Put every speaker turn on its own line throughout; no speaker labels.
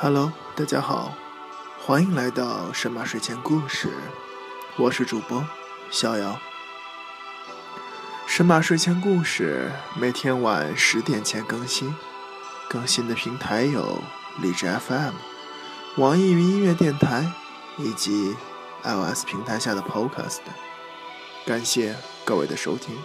Hello，大家好，欢迎来到神马睡前故事，我是主播逍遥。神马睡前故事每天晚十点前更新，更新的平台有荔枝 FM、网易云音乐电台以及 iOS 平台下的 Podcast。感谢各位的收听。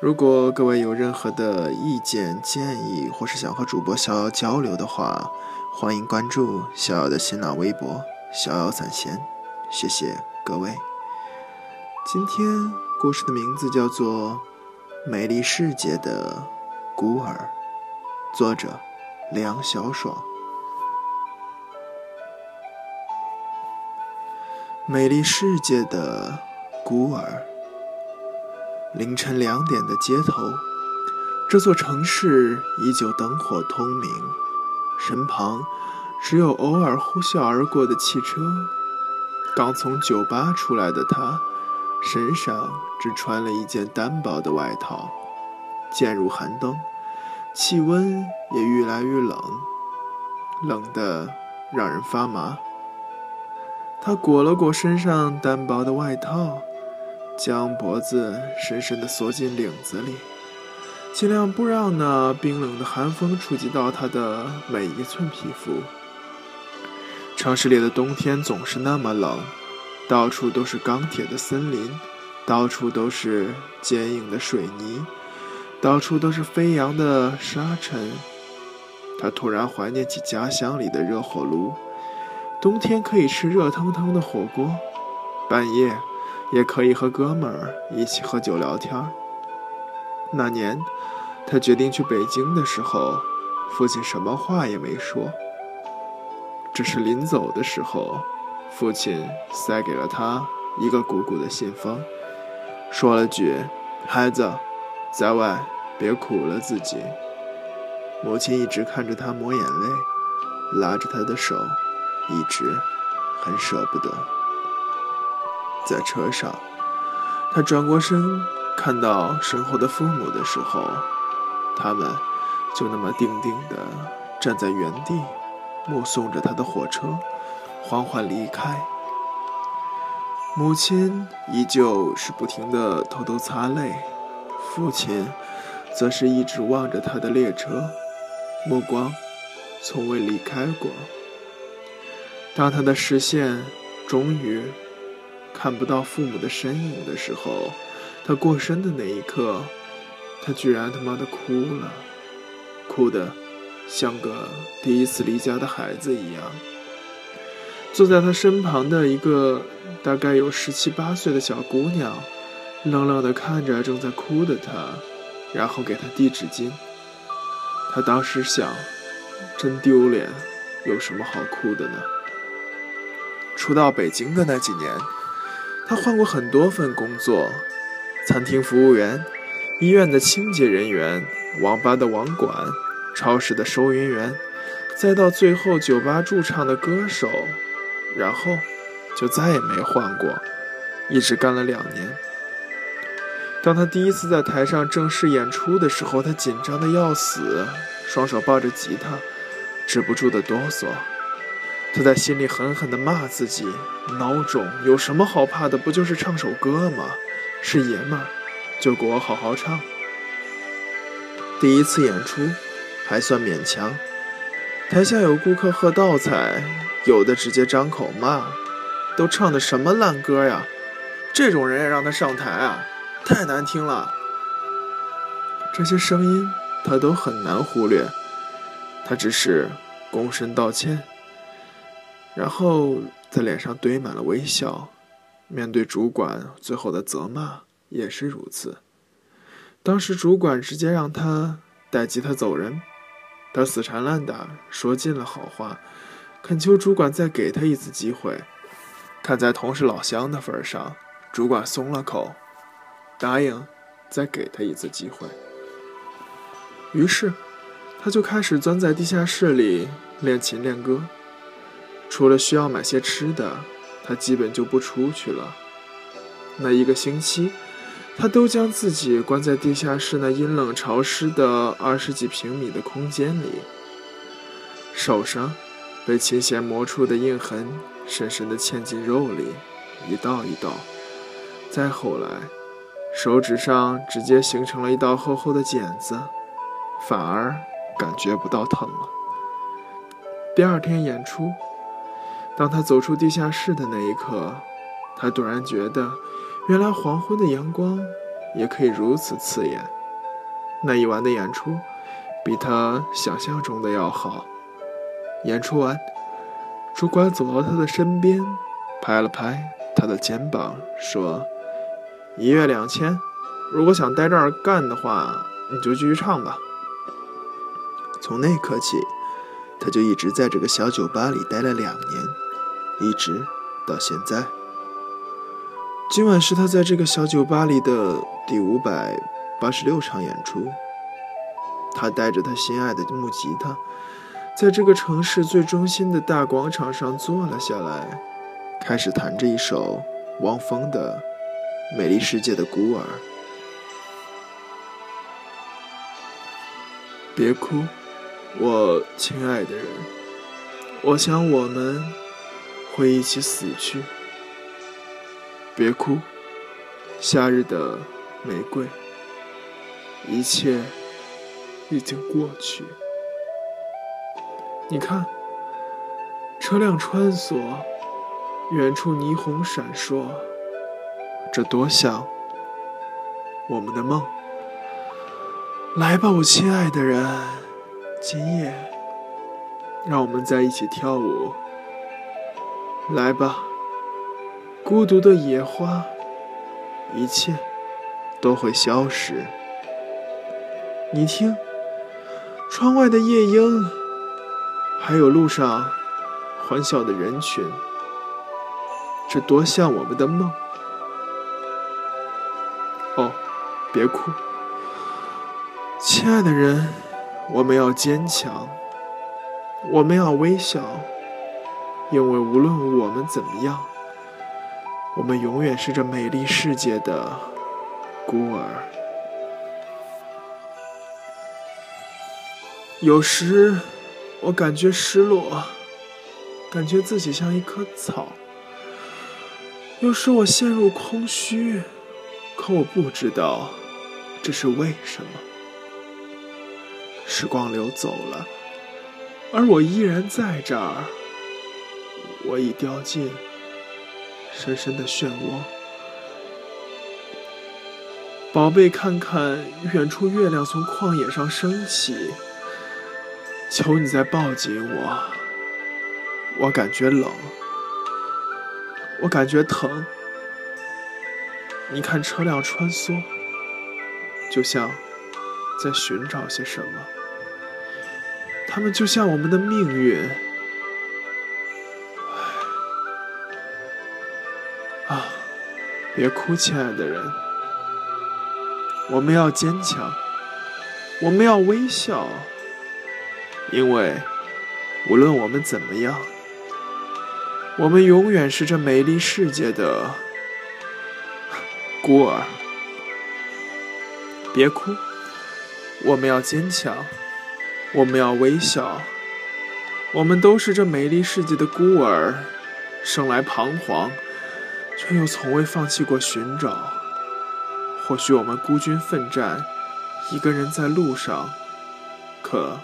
如果各位有任何的意见建议，或是想和主播逍遥交流的话，欢迎关注逍遥的新浪微博“逍遥散闲”，谢谢各位。今天故事的名字叫做《美丽世界的孤儿》，作者梁小爽。美丽世界的孤儿。凌晨两点的街头，这座城市依旧灯火通明，身旁只有偶尔呼啸而过的汽车。刚从酒吧出来的他，身上只穿了一件单薄的外套。渐入寒冬，气温也愈来愈冷，冷得让人发麻。他裹了裹身上单薄的外套。将脖子深深地缩进领子里，尽量不让那冰冷的寒风触及到他的每一寸皮肤。城市里的冬天总是那么冷，到处都是钢铁的森林，到处都是坚硬的水泥，到处都是飞扬的沙尘。他突然怀念起家乡里的热火炉，冬天可以吃热腾腾的火锅，半夜。也可以和哥们儿一起喝酒聊天。那年，他决定去北京的时候，父亲什么话也没说，只是临走的时候，父亲塞给了他一个鼓鼓的信封，说了句：“孩子，在外别苦了自己。”母亲一直看着他抹眼泪，拉着他的手，一直很舍不得。在车上，他转过身，看到身后的父母的时候，他们就那么定定地站在原地，目送着他的火车缓缓离开。母亲依旧是不停地偷偷擦泪，父亲则是一直望着他的列车，目光从未离开过。当他的视线终于……看不到父母的身影的时候，他过身的那一刻，他居然他妈的哭了，哭得像个第一次离家的孩子一样。坐在他身旁的一个大概有十七八岁的小姑娘，愣愣地看着正在哭的他，然后给他递纸巾。他当时想，真丢脸，有什么好哭的呢？初到北京的那几年。他换过很多份工作：餐厅服务员、医院的清洁人员、网吧的网管、超市的收银员，再到最后酒吧驻唱的歌手，然后就再也没换过，一直干了两年。当他第一次在台上正式演出的时候，他紧张的要死，双手抱着吉他，止不住的哆嗦。他在心里狠狠地骂自己：“孬种，有什么好怕的？不就是唱首歌吗？是爷们儿，就给我好好唱。”第一次演出还算勉强，台下有顾客喝倒彩，有的直接张口骂：“都唱的什么烂歌呀？这种人也让他上台啊？太难听了！”这些声音他都很难忽略，他只是躬身道歉。然后在脸上堆满了微笑，面对主管最后的责骂也是如此。当时主管直接让他带吉他走人，他死缠烂打说尽了好话，恳求主管再给他一次机会。看在同是老乡的份上，主管松了口，答应再给他一次机会。于是，他就开始钻在地下室里练琴练歌。除了需要买些吃的，他基本就不出去了。那一个星期，他都将自己关在地下室那阴冷潮湿的二十几平米的空间里。手上被琴弦磨出的印痕深深地嵌进肉里，一道一道。再后来，手指上直接形成了一道厚厚的茧子，反而感觉不到疼了。第二天演出，当他走出地下室的那一刻，他突然觉得，原来黄昏的阳光也可以如此刺眼。那一晚的演出，比他想象中的要好。演出完，主管走到他的身边，拍了拍他的肩膀，说。一月两千，如果想待这儿干的话，你就继续唱吧。从那刻起，他就一直在这个小酒吧里待了两年，一直到现在。今晚是他在这个小酒吧里的第五百八十六场演出。他带着他心爱的木吉他，在这个城市最中心的大广场上坐了下来，开始弹着一首汪峰的。美丽世界的孤儿，别哭，我亲爱的人。我想我们会一起死去。别哭，夏日的玫瑰，一切已经过去。你看，车辆穿梭，远处霓虹闪烁。这多像我们的梦！来吧，我亲爱的人，今夜让我们在一起跳舞。来吧，孤独的野花，一切都会消失。你听，窗外的夜莺，还有路上欢笑的人群，这多像我们的梦！哦，别哭，亲爱的人，我们要坚强，我们要微笑，因为无论我们怎么样，我们永远是这美丽世界的孤儿。有时我感觉失落，感觉自己像一棵草；有时我陷入空虚。可我不知道这是为什么。时光流走了，而我依然在这儿。我已掉进深深的漩涡。宝贝，看看远处月亮从旷野上升起。求你再抱紧我。我感觉冷，我感觉疼。你看，车辆穿梭，就像在寻找些什么。他们就像我们的命运。别哭，亲爱的人。我们要坚强，我们要微笑，因为无论我们怎么样，我们永远是这美丽世界的。孤儿，别哭，我们要坚强，我们要微笑，我们都是这美丽世界的孤儿，生来彷徨，却又从未放弃过寻找。或许我们孤军奋战，一个人在路上，可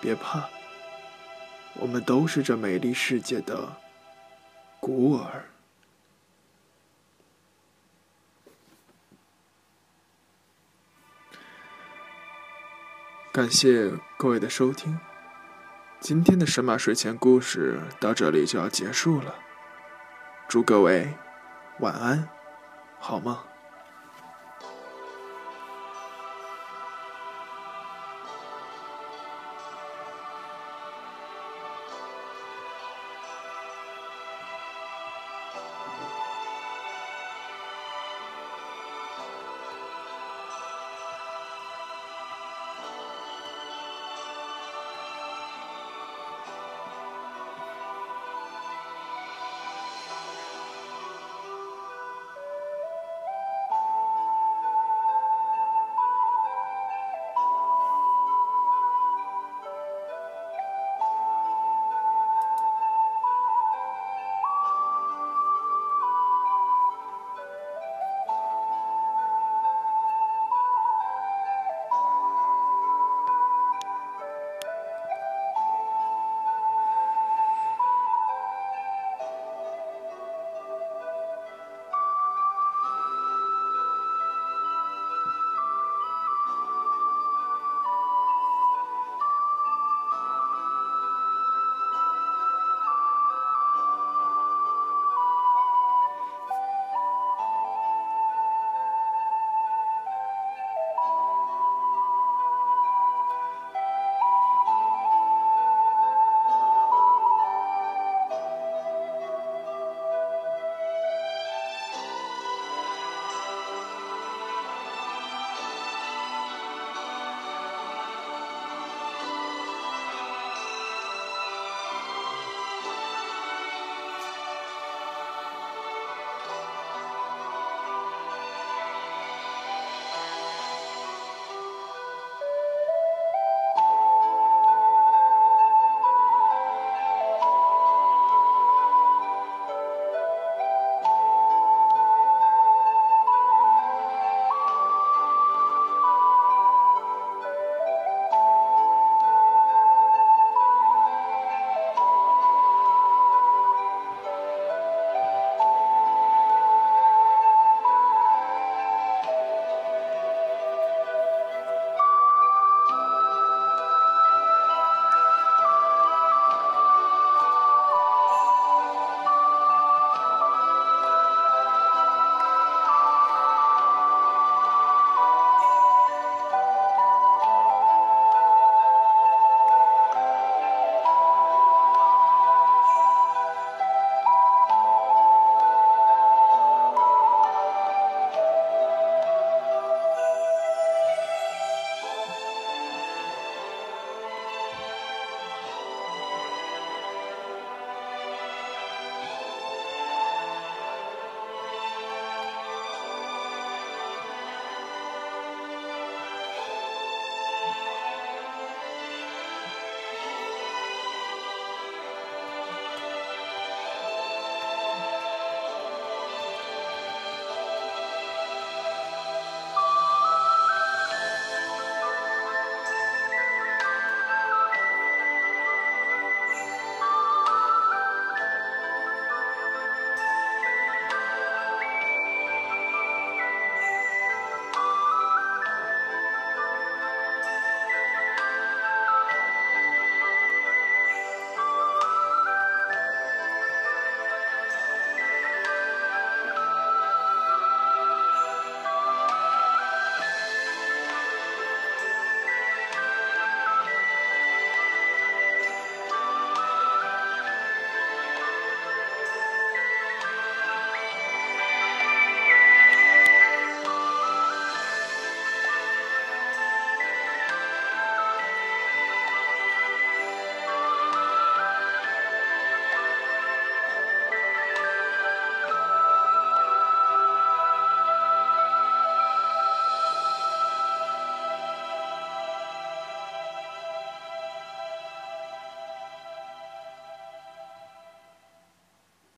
别怕，我们都是这美丽世界的孤儿。感谢各位的收听，今天的神马睡前故事到这里就要结束了。祝各位晚安，好吗。